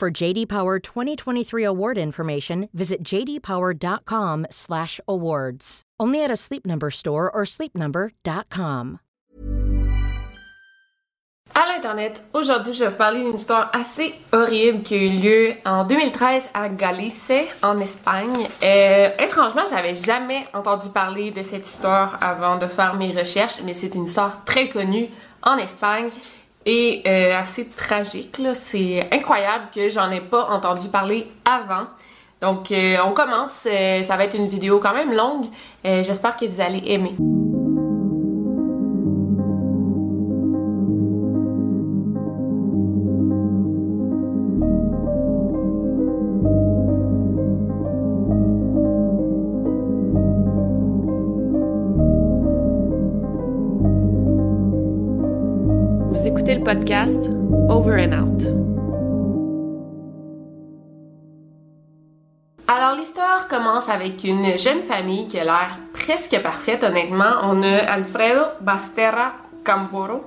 For JD Power 2023 award information, visit jdpower.com/awards. Only at a Sleep Number store or sleepnumber.com. À l'Internet, aujourd'hui, je vais vous parler d'une histoire assez horrible qui a eu lieu en 2013 à Galice, en Espagne. Euh, étrangement, j'avais jamais entendu parler de cette histoire avant de faire mes recherches, mais c'est une histoire très connue en Espagne et euh, assez tragique. C'est incroyable que j'en ai pas entendu parler avant. Donc, euh, on commence. Euh, ça va être une vidéo quand même longue. J'espère que vous allez aimer. Podcast Over and Out. Alors l'histoire commence avec une jeune famille qui a l'air presque parfaite honnêtement. On a Alfredo Basterra Camporo,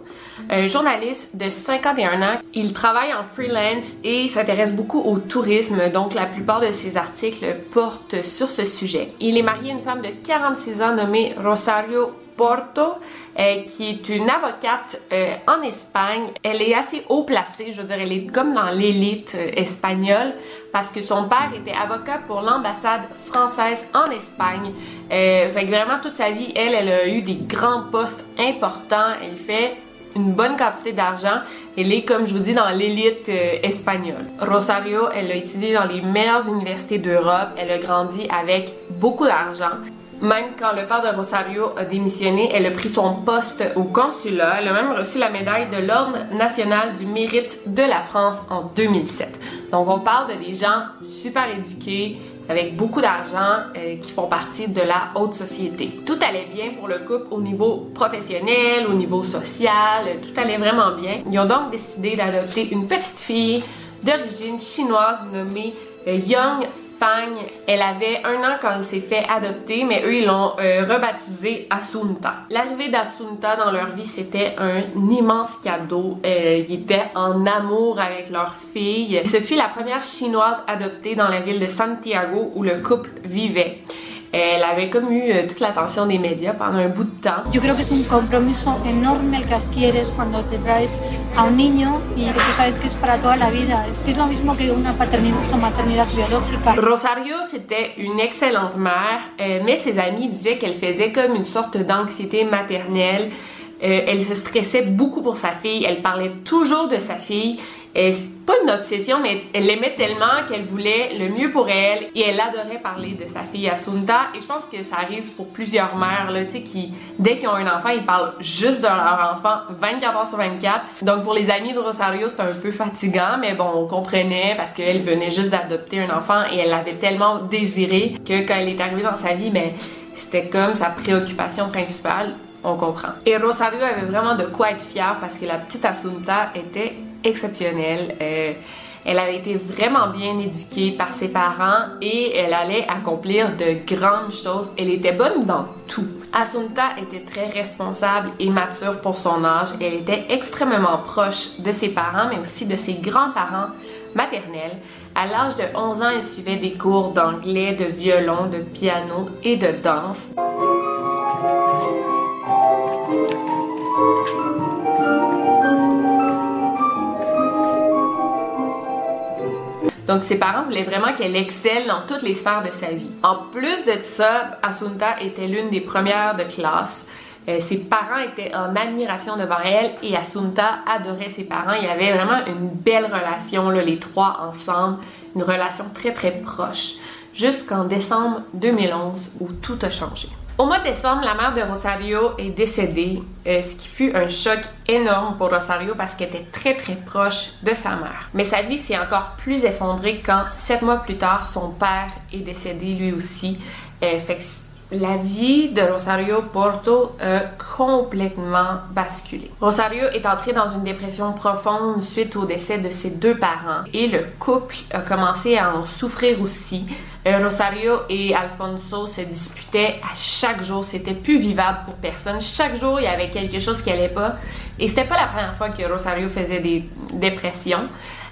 un journaliste de 51 ans. Il travaille en freelance et s'intéresse beaucoup au tourisme, donc la plupart de ses articles portent sur ce sujet. Il est marié à une femme de 46 ans nommée Rosario Porto, euh, qui est une avocate euh, en Espagne. Elle est assez haut placée, je veux dire, elle est comme dans l'élite euh, espagnole parce que son père était avocat pour l'ambassade française en Espagne. Fait que vraiment toute sa vie, elle, elle a eu des grands postes importants. Elle fait une bonne quantité d'argent. Elle est, comme je vous dis, dans l'élite espagnole. Rosario, elle a étudié dans les meilleures universités d'Europe. Elle a grandi avec beaucoup d'argent. Même quand le père de Rosario a démissionné, elle a pris son poste au consulat. Elle a même reçu la médaille de l'Ordre national du mérite de la France en 2007. Donc on parle de des gens super éduqués, avec beaucoup d'argent, euh, qui font partie de la haute société. Tout allait bien pour le couple au niveau professionnel, au niveau social, tout allait vraiment bien. Ils ont donc décidé d'adopter une petite fille d'origine chinoise nommée euh, Elle avait un an quand elle s'est fait adopter, mais eux, ils l'ont euh, rebaptisée Asunta. L'arrivée d'Asunta dans leur vie, c'était un immense cadeau. Euh, ils étaient en amour avec leur fille. Ce fut la première chinoise adoptée dans la ville de Santiago où le couple vivait. Elle avait comme eu euh, toute l'attention des médias pendant un bout de temps. Yo creo que es un compromiso enorme el que adquieres cuando te traes a un niño y que tú sabes que es para toda la vida. Es que es lo mismo que una paternidad o maternidad biológica. Rosario, c'était une excellente mère, euh, mais ses amis disaient qu'elle faisait comme une sorte d'anxiété maternelle. Euh, elle se stressait beaucoup pour sa fille, elle parlait toujours de sa fille. Et c'est pas une obsession, mais elle l'aimait tellement qu'elle voulait le mieux pour elle et elle adorait parler de sa fille Asunta. Et je pense que ça arrive pour plusieurs mères, là, tu sais, qui, dès qu'ils ont un enfant, ils parlent juste de leur enfant 24 heures sur 24. Donc pour les amis de Rosario, c'était un peu fatigant, mais bon, on comprenait parce qu'elle venait juste d'adopter un enfant et elle l'avait tellement désiré que quand elle est arrivée dans sa vie, ben, c'était comme sa préoccupation principale. On comprend. Et Rosario avait vraiment de quoi être fière parce que la petite Asunta était exceptionnelle. Euh, elle avait été vraiment bien éduquée par ses parents et elle allait accomplir de grandes choses. Elle était bonne dans tout. Asunta était très responsable et mature pour son âge. Elle était extrêmement proche de ses parents, mais aussi de ses grands-parents maternels. À l'âge de 11 ans, elle suivait des cours d'anglais, de violon, de piano et de danse. Donc, ses parents voulaient vraiment qu'elle excelle dans toutes les sphères de sa vie. En plus de ça, Asunta était l'une des premières de classe. Euh, ses parents étaient en admiration devant elle et Asunta adorait ses parents. Il y avait vraiment une belle relation, les trois ensemble, une relation très très proche, jusqu'en décembre 2011 où tout a changé. Au mois de décembre, la mère de Rosario est décédée, euh, ce qui fut un choc énorme pour Rosario parce qu'elle était très très proche de sa mère. Mais sa vie s'est encore plus effondrée quand, sept mois plus tard, son père est décédé lui aussi. Euh, la vie de Rosario Porto a complètement basculé. Rosario est entrée dans une dépression profonde suite au décès de ses deux parents et le couple a commencé à en souffrir aussi. Euh, Rosario et Alfonso se disputaient à chaque jour, c'était plus vivable pour personne. Chaque jour, il y avait quelque chose qui allait pas et c'était pas la première fois que Rosario faisait des dépressions.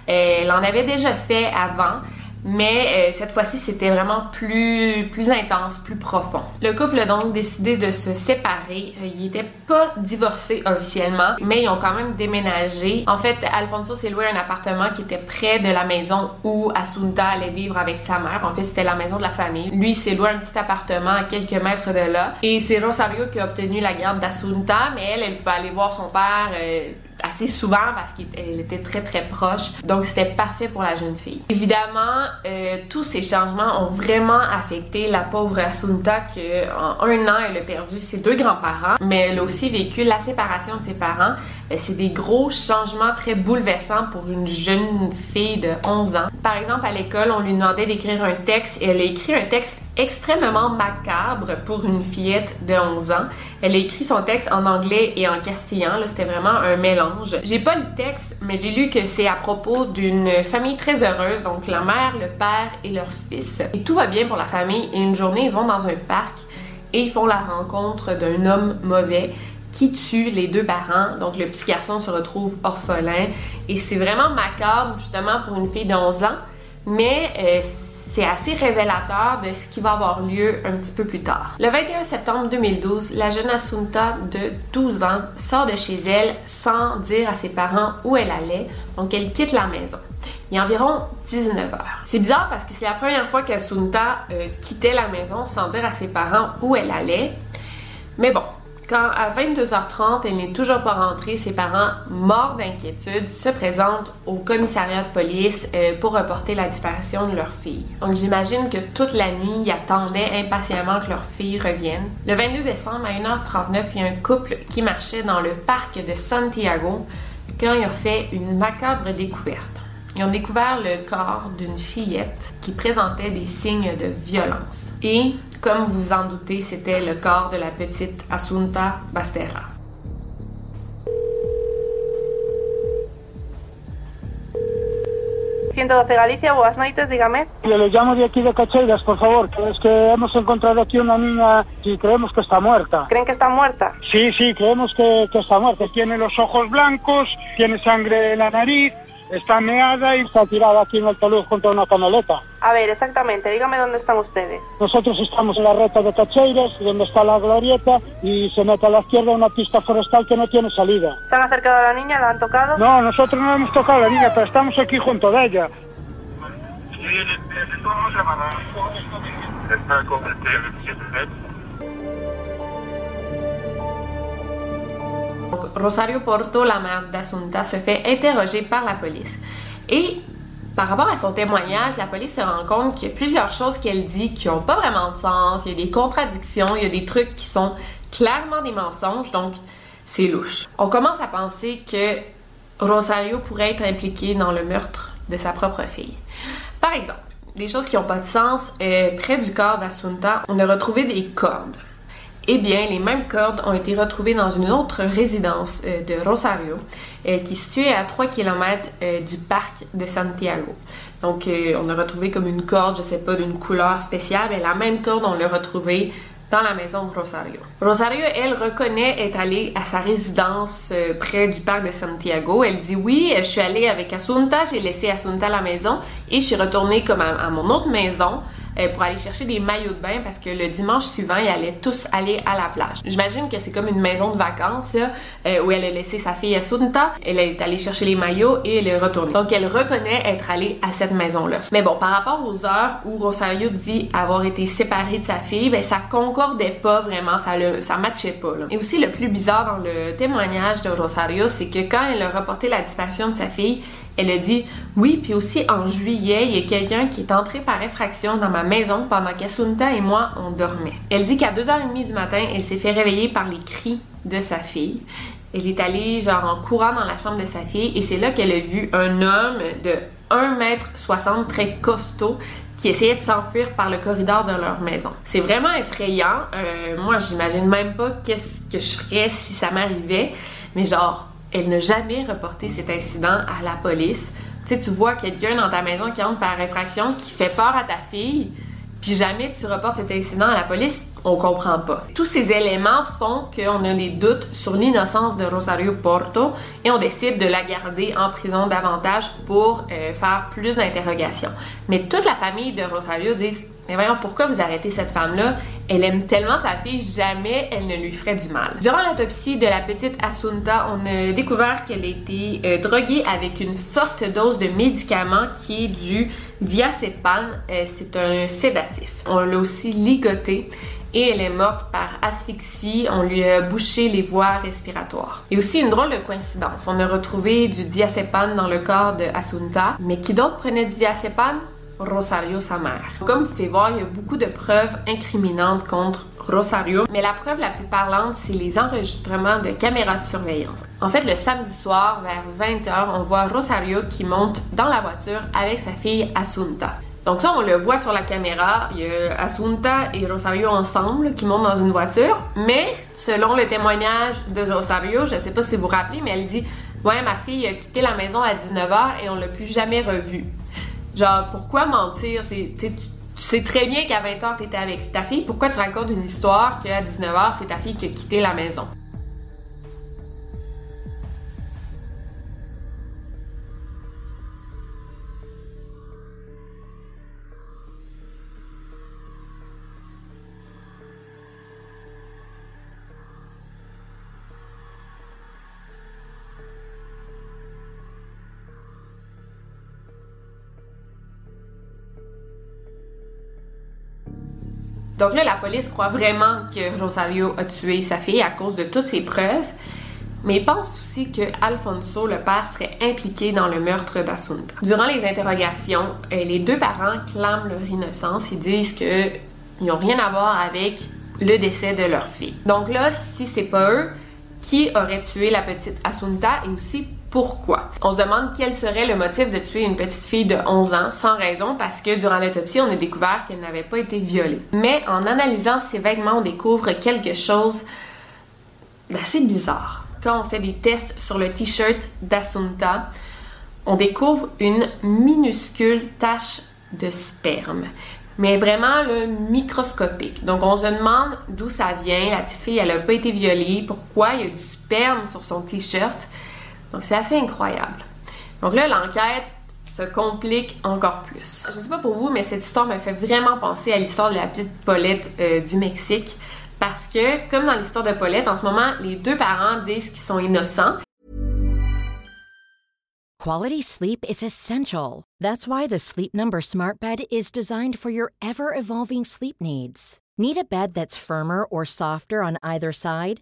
Elle en avait déjà fait avant, mais euh, cette fois-ci, c'était vraiment plus, plus intense, plus profond. Le couple a donc décidé de se séparer. Euh, ils n'étaient pas divorcés officiellement, mais ils ont quand même déménagé. En fait, Alfonso s'est loué un appartement qui était près de la maison où Asunta allait vivre avec sa mère. En fait, c'était la maison de la famille. Lui, s'est loué un petit appartement à quelques mètres de là. Et c'est Rosario qui a obtenu la garde d'Asunta, mais elle, elle pouvait aller voir son père. Euh, assez souvent parce qu'elle était très très proche. Donc c'était parfait pour la jeune fille. Évidemment, euh, tous ces changements ont vraiment affecté la pauvre Asunta que en un an elle a perdu ses deux grands-parents, mais elle a aussi vécu la séparation de ses parents. Euh, c'est des gros changements très bouleversants pour une jeune fille de 11 ans. Par exemple, à l'école, on lui demandait d'écrire un texte et elle a écrit un texte extrêmement macabre pour une fillette de 11 ans. Elle a écrit son texte en anglais et en castillan. C'était vraiment un mélange. J'ai pas le texte, mais j'ai lu que c'est à propos d'une famille très heureuse, donc la mère, le père et leur fils. Et tout va bien pour la famille. Et une journée, ils vont dans un parc et ils font la rencontre d'un homme mauvais qui tue les deux parents. Donc le petit garçon se retrouve orphelin. Et c'est vraiment macabre, justement, pour une fille de 11 ans. Mais euh, c'est assez révélateur de ce qui va avoir lieu un petit peu plus tard. Le 21 septembre 2012, la jeune Asunta de 12 ans sort de chez elle sans dire à ses parents où elle allait, donc elle quitte la maison. Il y a environ 19 heures. C'est bizarre parce que c'est la première fois qu'Asunta euh, quittait la maison sans dire à ses parents où elle allait. Mais bon, quand à 22h30, elle n'est toujours pas rentrée, ses parents, morts d'inquiétude, se présentent au commissariat de police euh, pour reporter la disparition de leur fille. Donc j'imagine que toute la nuit, ils attendaient impatiemment que leur fille revienne. Le 22 décembre à 1h39, il y a un couple qui marchait dans le parc de Santiago quand ils ont fait une macabre découverte. Ils ont découvert le corps d'une fillette qui présentait des signes de violence. Et comme vous en doutez, c'était le corps de la petite Asunta Basterra. de Galicia, buenas noches, dígame. Le llamo de aquí de Cacheiras, por favor, que es que hemos encontrado aquí una niña y creemos que está muerta. ¿Creen que está muerta? Sí, sí, creemos que, que está muerta. Tiene los ojos blancos, tiene sangre en la nariz, Está meada y está tirada aquí en el talud junto a una canaleta. A ver, exactamente, dígame dónde están ustedes. Nosotros estamos en la reta de Cacheiras, donde está la glorieta, y se mete a la izquierda una pista forestal que no tiene salida. ¿Se han acercado a la niña? ¿La han tocado? No, nosotros no hemos tocado a la niña, pero estamos aquí junto a ella. Rosario Porto, la mère d'Assunta, se fait interroger par la police. Et par rapport à son témoignage, la police se rend compte qu'il y a plusieurs choses qu'elle dit qui n'ont pas vraiment de sens, il y a des contradictions, il y a des trucs qui sont clairement des mensonges, donc c'est louche. On commence à penser que Rosario pourrait être impliquée dans le meurtre de sa propre fille. Par exemple, des choses qui n'ont pas de sens, euh, près du corps d'Assunta, on a retrouvé des cordes. Eh bien, les mêmes cordes ont été retrouvées dans une autre résidence euh, de Rosario, euh, qui est située à 3 km euh, du parc de Santiago. Donc, on a retrouvé comme une corde, je sais pas, d'une couleur spéciale, mais la même corde, on l'a retrouvée dans la maison de Rosario. Rosario, elle, reconnaît être allée à sa résidence près du parc de Santiago. Elle dit oui, je suis allée avec Asunta, j'ai laissé Asunta à la maison et je suis retournée comme à mon autre maison euh, pour aller chercher des maillots de bain parce que le dimanche suivant, ils allaient tous aller à la plage. J'imagine que c'est comme une maison de vacances euh, où elle a laissé sa fille à Sunta. Elle est allée chercher les maillots et elle est retournée. Donc elle reconnaît être allée à cette maison-là. Mais bon, par rapport aux heures où Rosario dit avoir été séparée de sa fille, ben ça concordait pas vraiment, ça ça matchait pas. Et aussi le plus bizarre dans le témoignage de Rosario, c'est que quand elle a reporté la disparition de sa fille, Elle a dit Oui, puis aussi en juillet, il y a quelqu'un qui est entré par effraction dans ma maison pendant qu'Asunta et moi, on dormait. Elle dit qu'à 2h30 du matin, elle s'est fait réveiller par les cris de sa fille. Elle est allée genre en courant dans la chambre de sa fille et c'est là qu'elle a vu un homme de 1m60 très costaud qui essayait de s'enfuir par le corridor de leur maison. C'est vraiment effrayant. Euh, moi, j'imagine même pas qu'est-ce que je ferais si ça m'arrivait. Mais genre, elle n'a jamais reporté cet incident à la police. Tu sais, tu vois quelqu'un dans ta maison qui entre par infraction, qui fait peur à ta fille, puis jamais tu reportes cet incident à la police, on comprend pas. Tous ces éléments font qu'on a des doutes sur l'innocence de Rosario Porto et on décide de la garder en prison davantage pour euh, faire plus d'interrogations. Mais toute la famille de Rosario dit mais voyons, pourquoi vous arrêtez cette femme-là? Elle aime tellement sa fille, jamais elle ne lui ferait du mal. Durant l'autopsie de la petite Asunta, on a découvert qu'elle était euh, droguée avec une forte dose de médicament qui est du diazépam. Euh, c'est un sédatif. On l'a aussi ligotée et elle est morte par asphyxie. On lui a bouché les voies respiratoires. Et aussi une drôle de coïncidence. On a retrouvé du diazépam dans le corps de Asunta, mais qui d'autre prenait du diazépam? Rosario, sa mère. Comme vous pouvez voir, il y a beaucoup de preuves incriminantes contre Rosario, mais la preuve la plus parlante, c'est les enregistrements de caméras de surveillance. En fait, le samedi soir, vers 20h, on voit Rosario qui monte dans la voiture avec sa fille Asunta. Donc ça, on le voit sur la caméra. Il y a Asunta et Rosario ensemble qui montent dans une voiture. Mais selon le témoignage de Rosario, je ne sais pas si vous vous rappelez, mais elle dit « Ouais, ma fille a quitté la maison à 19h et on l'a plus jamais revue. » Genre, pourquoi mentir? C'est, tu sais très bien qu'à 20h, tu étais avec ta fille. Pourquoi tu racontes une histoire qu'à 19h, c'est ta fille qui a quitté la maison? Donc là, la police croit vraiment que Rosario a tué sa fille à cause de toutes ces preuves, mais pense aussi que Alfonso, le père, serait impliqué dans le meurtre d'Asunta. Durant les interrogations, euh, les deux parents clament leur innocence. Ils disent qu'ils n'ont rien à voir avec le décès de leur fille. Donc là, si c'est pas eux, qui aurait tué la petite Asunta et aussi pourquoi. On se demande quel serait le motif de tuer une petite fille de 11 ans sans raison parce que durant l'autopsie, on a découvert qu'elle n'avait pas été violée. Mais en analysant ses vêtements, on découvre quelque chose d'assez bizarre. Quand on fait des tests sur le t-shirt d'Asunta, on découvre une minuscule tache de sperme mais vraiment le microscopique. Donc on se demande d'où ça vient. La petite fille, elle n'a pas été violée. Pourquoi il y a du sperme sur son t-shirt? Donc c'est assez incroyable. Donc là, l'enquête se complique encore plus. Je ne sais pas pour vous, mais cette histoire me fait vraiment penser à l'histoire de la petite Paulette euh, du Mexique. Parce que, comme dans l'histoire de Paulette, en ce moment, les deux parents disent qu'ils sont innocents. Quality sleep is essential. That's why the Sleep Number Smart Bed is designed for your ever evolving sleep needs. Need a bed that's firmer or softer on either side?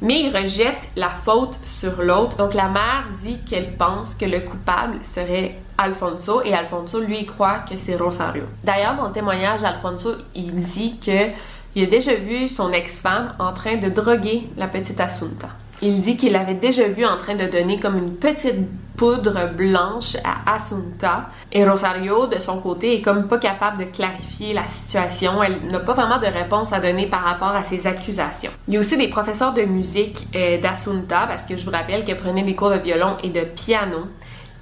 mais il rejette la faute sur l'autre. Donc la mère dit qu'elle pense que le coupable serait Alfonso et Alfonso lui croit que c'est Rosario. D'ailleurs, dans le témoignage, Alfonso il dit que il a déjà vu son ex-femme en train de droguer la petite Asunta. Il dit qu'il l'avait déjà vu en train de donner comme une petite poudre blanche à Asunta. Et Rosario, de son côté, est comme pas capable de clarifier la situation. Elle n'a pas vraiment de réponse à donner par rapport à ces accusations. Il y a aussi des professeurs de musique euh, d'Asunta, parce que je vous rappelle qu'elle prenait des cours de violon et de piano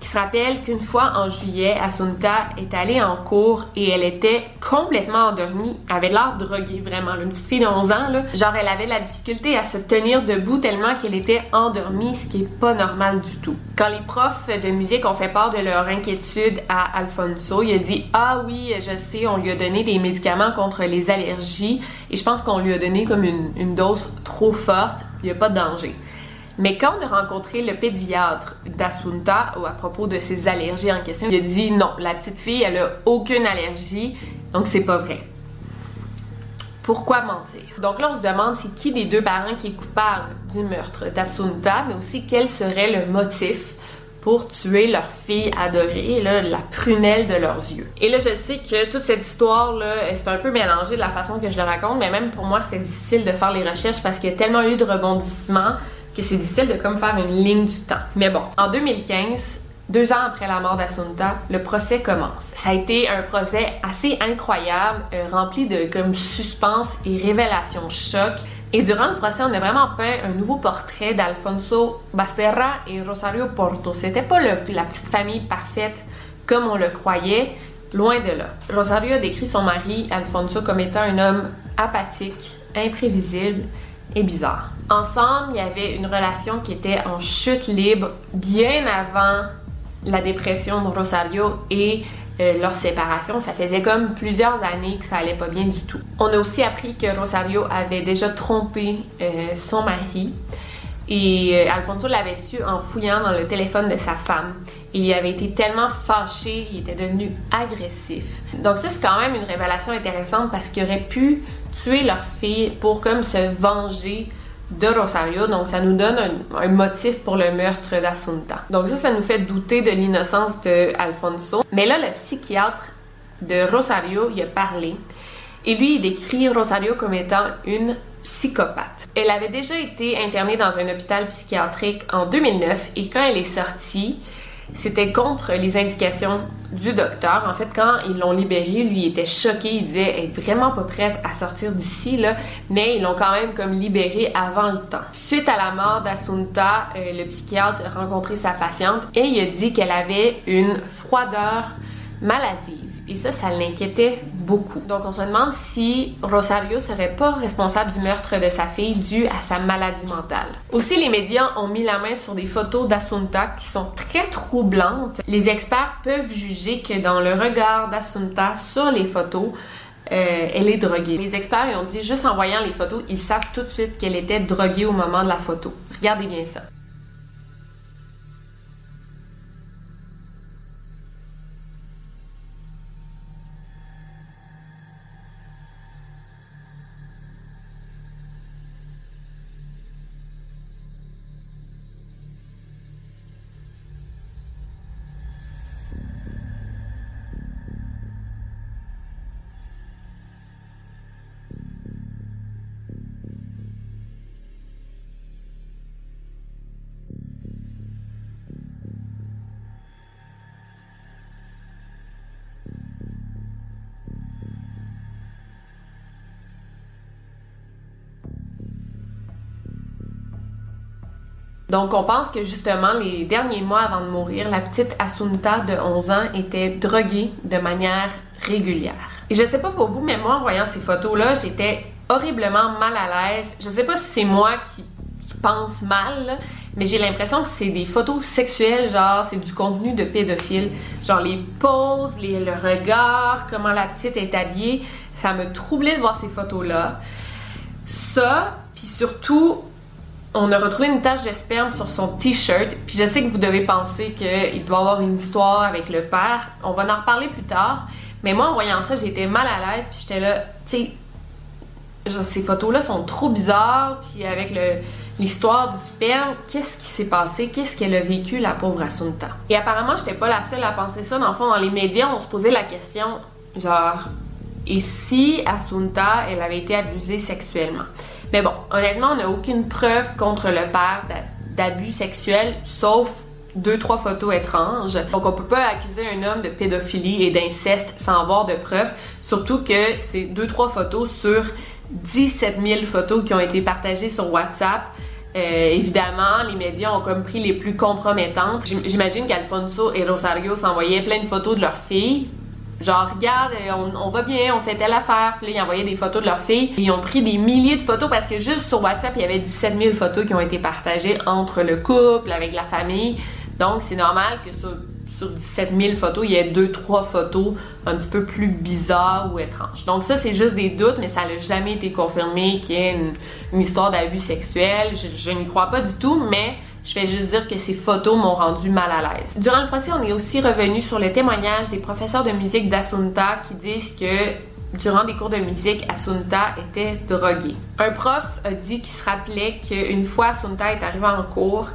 qui se rappelle qu'une fois en juillet, Asunta est allée en cours et elle était complètement endormie, avait l'air droguée vraiment, une petite fille de 11 ans, là. genre elle avait la difficulté à se tenir debout tellement qu'elle était endormie, ce qui est pas normal du tout. Quand les profs de musique ont fait part de leur inquiétude à Alfonso, il a dit Ah oui, je sais, on lui a donné des médicaments contre les allergies et je pense qu'on lui a donné comme une, une dose trop forte, il n'y a pas de danger. Mais quand on a rencontré le pédiatre d'Asunta à propos de ses allergies en question, il a dit non, la petite fille, elle a aucune allergie, donc c'est pas vrai. Pourquoi mentir? Donc là, on se demande c'est qui des deux parents qui est coupable du meurtre d'Asunta, mais aussi quel serait le motif pour tuer leur fille adorée, là, la prunelle de leurs yeux. Et là, je sais que toute cette histoire-là, c'est un peu mélangé de la façon que je le raconte, mais même pour moi, c'était difficile de faire les recherches parce qu'il y a tellement eu de rebondissements que c'est difficile de comme faire une ligne du temps. Mais bon, en 2015, deux ans après la mort d'Asunta, le procès commence. Ça a été un procès assez incroyable, euh, rempli de comme suspense et révélations choc. Et durant le procès, on a vraiment peint un nouveau portrait d'Alfonso Basterra et Rosario Porto. C'était pas la petite famille parfaite comme on le croyait, loin de là. Rosario décrit son mari, Alfonso, comme étant un homme apathique, imprévisible et bizarre. Ensemble, il y avait une relation qui était en chute libre bien avant la dépression de Rosario et euh, leur séparation. Ça faisait comme plusieurs années que ça allait pas bien du tout. On a aussi appris que Rosario avait déjà trompé euh, son mari. Et euh, Alfonso l'avait su en fouillant dans le téléphone de sa femme. Il avait été tellement fâché, il était devenu agressif. Donc ça, c'est quand même une révélation intéressante parce qu'il aurait pu tuer leur fille pour comme se venger de Rosario. Donc, ça nous donne un, motif pour le meurtre d'Asunta. Donc, ça, ça nous fait douter de l'innocence de Alfonso. Mais là, le psychiatre de Rosario, il a parlé. Et lui, il décrit Rosario comme étant une psychopathe. Elle avait déjà été internée dans un hôpital psychiatrique en 2009 et quand elle est sortie, c'était contre les indications du docteur. En fait, quand ils l'ont libérée, lui était choqué. Il disait elle est vraiment pas prête à sortir d'ici là, mais ils l'ont quand même comme libérée avant le temps. Suite à la mort d'Asunta, euh, le psychiatre a rencontré sa patiente et il a dit qu'elle avait une froideur maladive. Et ça, ça l'inquiétait beaucoup. Donc, on se demande si Rosario serait pas responsable du meurtre de sa fille dû à sa maladie mentale. Aussi, les médias ont mis la main sur des photos d'Asunta qui sont très troublantes. Les experts peuvent juger que dans le regard d'Asunta sur les photos, euh, elle est droguée. Les experts ont dit juste en voyant les photos, ils savent tout de suite qu'elle était droguée au moment de la photo. Regardez bien ça. Donc, on pense que justement, les derniers mois avant de mourir, la petite Asunta de 11 ans était droguée de manière régulière. Et je sais pas pour vous, mais moi, en voyant ces photos-là, j'étais horriblement mal à l'aise. Je sais pas si c'est moi qui, pense mal, mais j'ai l'impression que c'est des photos sexuelles, genre c'est du contenu de pédophile. Genre les poses, les, le regard, comment la petite est habillée. Ça me troublait de voir ces photos-là. Ça, puis surtout, on a retrouvé une tache de sperme sur son t-shirt. Puis je sais que vous devez penser qu'il doit avoir une histoire avec le père. On va en reparler plus tard. Mais moi, en voyant ça, j'étais mal à l'aise. Puis j'étais là, tu sais, ces photos-là sont trop bizarres. Puis avec l'histoire du sperme, qu'est-ce qui s'est passé? Qu'est-ce qu'elle a vécu, la pauvre Asunta? Et apparemment, j'étais pas la seule à penser ça. Dans le fond, dans les médias, on se posait la question, genre, et si Asunta, elle avait été abusée sexuellement? Mais bon, honnêtement, on n'a aucune preuve contre le père d'abus sexuels, sauf deux, trois photos étranges. Donc, on peut pas accuser un homme de pédophilie et d'inceste sans avoir de preuves, surtout que c'est deux, trois photos sur 17 000 photos qui ont été partagées sur WhatsApp. Euh, évidemment, les médias ont comme pris les plus compromettantes. J'imagine qu'Alfonso et Rosario s'envoyaient plein de photos de leurs filles. Genre, regarde, on, on, va bien, on fait telle affaire. Puis là, ils envoyaient des photos de leurs filles. Ils ont pris des milliers de photos parce que juste sur WhatsApp, il y avait 17 000 photos qui ont été partagées entre le couple, avec la famille. Donc, c'est normal que sur, sur 17 000 photos, il y ait deux, trois photos un petit peu plus bizarres ou étranges. Donc, ça, c'est juste des doutes, mais ça n'a jamais été confirmé qu'il y ait une, histoire d'abus sexuel. Je, je n'y crois pas du tout, mais je vais juste dire que ces photos m'ont rendu mal à l'aise. Durant le procès, on est aussi revenu sur le témoignage des professeurs de musique d'Asunta qui disent que durant des cours de musique, Asunta était droguée. Un prof a dit qu'il se rappelait qu'une fois Asunta est arrivée en cours,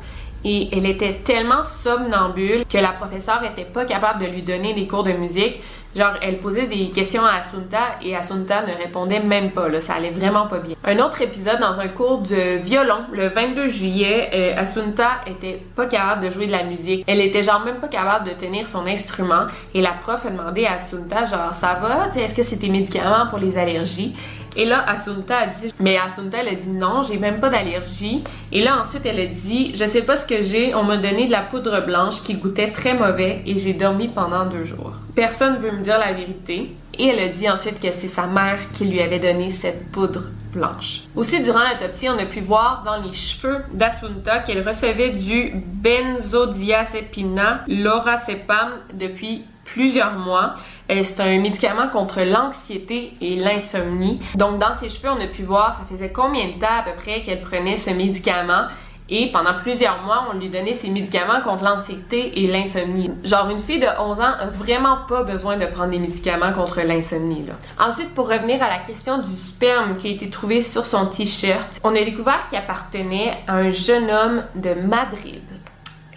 et elle était tellement somnambule que la professeure était pas capable de lui donner des cours de musique. Genre, elle posait des questions à Asunta et Asunta ne répondait même pas. Là, ça allait vraiment pas bien. Un autre épisode dans un cours de violon, le 22 juillet, euh, Asunta était pas capable de jouer de la musique. Elle était genre même pas capable de tenir son instrument et la prof a demandé à Asunta genre ça va, est-ce que c'est tes médicaments pour les allergies et là, Asunta a dit, mais Asunta, elle a dit non, j'ai même pas d'allergie. Et là, ensuite, elle a dit, je sais pas ce que j'ai, on m'a donné de la poudre blanche qui goûtait très mauvais et j'ai dormi pendant deux jours. Personne veut me la vérité. Et elle a dit ensuite que c'est sa mère qui lui avait donné cette poudre blanche. Aussi, durant l'autopsie, on a pu voir dans les cheveux d'Asunta qu'elle recevait du benzodiazepina, lorazepam, depuis plusieurs mois. Euh, c'est un médicament contre l'anxiété et l'insomnie. Donc, dans ses cheveux, on a pu voir, ça faisait combien de temps à peu près qu'elle prenait ce médicament? Et pendant plusieurs mois, on lui donnait ces médicaments contre l'anxiété et l'insomnie. Genre, une fille de 11 ans a vraiment pas besoin de prendre des médicaments contre l'insomnie. Ensuite, pour revenir à la question du sperme qui a été trouvé sur son t-shirt, on a découvert qu'il appartenait à un jeune homme de Madrid.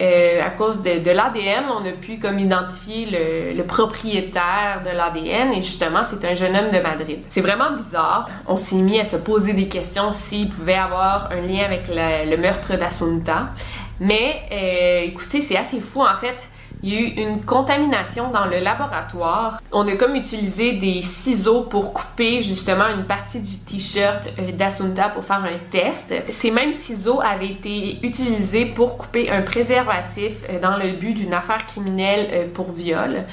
Euh, à cause de, l'ADN, on a pu comme identifier le, propriétaire de l'ADN et justement c'est un jeune homme de Madrid. C'est vraiment bizarre. On s'est mis à se poser des questions s'il pouvait avoir un lien avec le meurtre d'Asunta. Mais euh, écoutez, c'est assez fou en fait. Il y a eu une contamination dans le laboratoire. On a comme utilisé des ciseaux pour couper justement une partie du t-shirt euh, d'Asunta pour faire un test. Ces mêmes ciseaux avaient été utilisés pour couper un préservatif euh, dans le but d'une affaire criminelle euh, pour viol.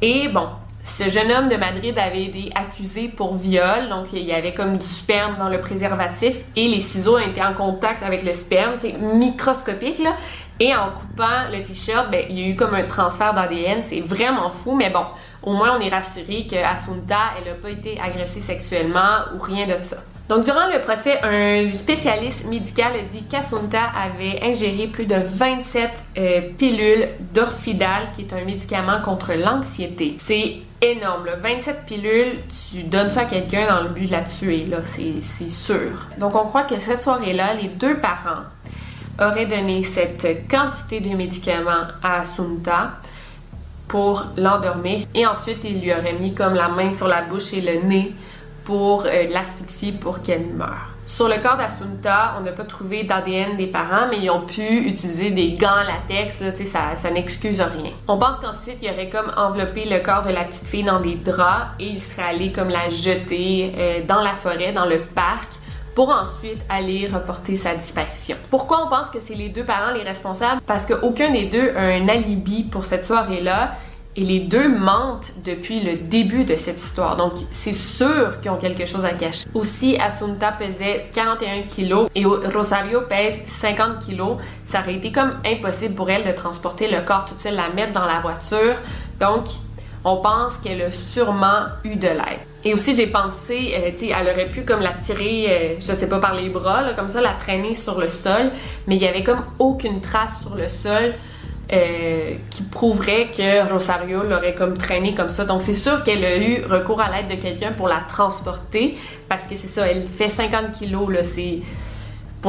Et bon, ce jeune homme de Madrid avait été accusé pour viol, donc il y avait comme du sperme dans le préservatif et les ciseaux étaient en contact avec le sperme, c'est microscopique là. Et en coupant le t-shirt, ben, il y a eu comme un transfert d'ADN, c'est vraiment fou, mais bon, au moins on est rassuré que Asunta, elle n'a pas été agressée sexuellement ou rien de ça. Donc, durant le procès, un spécialiste médical a dit qu'Asunta avait ingéré plus de 27 euh, pilules d'orfidal, qui est un médicament contre l'anxiété. C'est énorme, 27 pilules, tu donnes ça à quelqu'un dans le but de la tuer, là, c'est sûr. Donc, on croit que cette soirée-là, les deux parents auraient donné cette quantité de médicaments à Asunta pour l'endormir et ensuite ils lui auraient mis comme la main sur la bouche et le nez pour euh, l'asphyxier pour qu'elle meure. Sur le corps d'Asunta, on n'a pas trouvé d'ADN des parents, mais ils ont pu utiliser des gants latex, là, ça, ça n'excuse rien. On pense qu'ensuite, il aurait comme enveloppé le corps de la petite fille dans des draps et il serait allé comme la jeter euh, dans la forêt, dans le parc, pour ensuite aller reporter sa disparition. Pourquoi on pense que c'est les deux parents les responsables? Parce qu'aucun des deux a un alibi pour cette soirée-là et les deux mentent depuis le début de cette histoire. Donc, c'est sûr qu'ils ont quelque chose à cacher. Aussi, Asunta pesait 41 kilos et Rosario pèse 50 kilos. Ça aurait été comme impossible pour elle de transporter le corps toute seule, la mettre dans la voiture. Donc, on pense qu'elle a sûrement eu de l'aide. Et aussi, j'ai pensé, euh, tu sais, elle aurait pu comme la tirer, euh, je sais pas, par les bras, comme ça, la traîner sur le sol, mais il y avait comme aucune trace sur le sol. Euh, qui prouverait que Rosario l'aurait comme traîné comme ça. Donc c'est sûr qu'elle a eu recours à l'aide de quelqu'un pour la transporter parce que c'est ça, elle fait 50 kilos là, c'est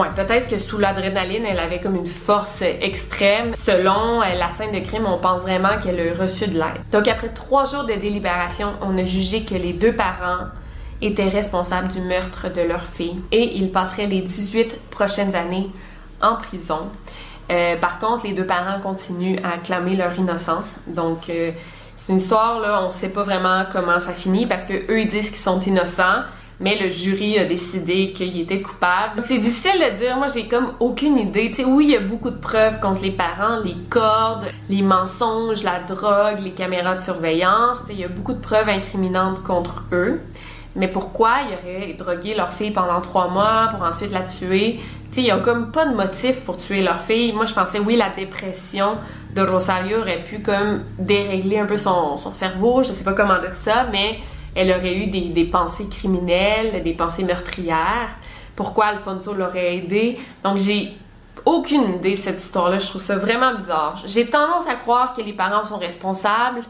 Peut-être que sous l'adrénaline, elle avait comme une force extrême. Selon euh, la scène de crime, on pense vraiment qu'elle a reçu de l'aide. Donc après trois jours de délibération, on a jugé que les deux parents étaient responsables du meurtre de leur fille et ils passeraient les 18 prochaines années en prison. Euh, par contre, les deux parents continuent à clamer leur innocence. Donc, euh, c'est une histoire, là, on ne sait pas vraiment comment ça finit parce que eux disent qu'ils sont innocents, mais le jury a décidé qu'il était coupable. C'est difficile de dire, moi j'ai comme aucune idée. Tu oui, il y a beaucoup de preuves contre les parents, les cordes, les mensonges, la drogue, les caméras de surveillance. Tu il y a beaucoup de preuves incriminantes contre eux. Mais pourquoi ils auraient drogué leur fille pendant trois mois pour ensuite la tuer? Tu sais, comme pas de motif pour tuer leur fille. Moi, je pensais, oui, la dépression de Rosario aurait pu comme dérégler un peu son, son cerveau, je sais pas comment dire ça, mais elle aurait eu des, pensées criminelles, des pensées meurtrières. Pourquoi Alfonso l'aurait aidé? Donc j'ai aucune idée de cette histoire-là. Je trouve ça vraiment bizarre. J'ai tendance à croire que les parents sont responsables,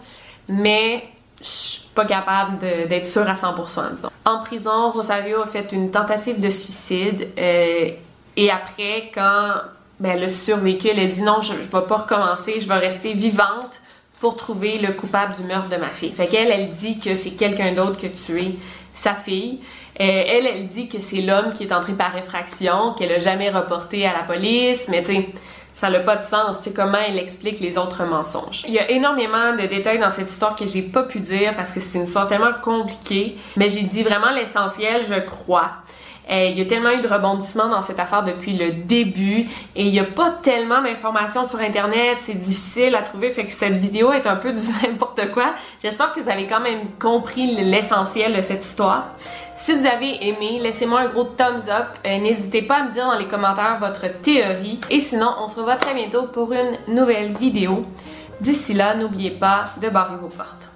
mais je suis pas capable d'être sûre à 100%, disons. En prison, Rosario a fait une tentative de suicide. Euh, et après, quand ben, le survécu, elle a dit non, je, je vais pas recommencer, je vais rester vivante pour trouver le coupable du meurtre de ma fille. Fait qu'elle, elle dit que c'est quelqu'un d'autre qui a tué sa fille. Euh, elle, elle dit que c'est l'homme qui est entré par effraction, qu'elle a jamais reporté à la police, mais tu sais, ça n'a pas de sens. Tu comment elle explique les autres mensonges? Il y a énormément de détails dans cette histoire que j'ai pas pu dire parce que c'est une histoire tellement compliquée, mais j'ai dit vraiment l'essentiel, je crois. Euh, il y a tellement eu de rebondissements dans cette affaire depuis le début et il n'y a pas tellement d'informations sur Internet, c'est difficile à trouver, fait que cette vidéo est un peu du n'importe quoi. J'espère que vous avez quand même compris l'essentiel de cette histoire. Si vous avez aimé, laissez-moi un gros thumbs up. Euh, n'hésitez pas à me dire dans les commentaires votre théorie. Et sinon, on se revoit très bientôt pour une nouvelle vidéo. D'ici là, n'oubliez pas de barrer vos portes.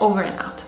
Over and out.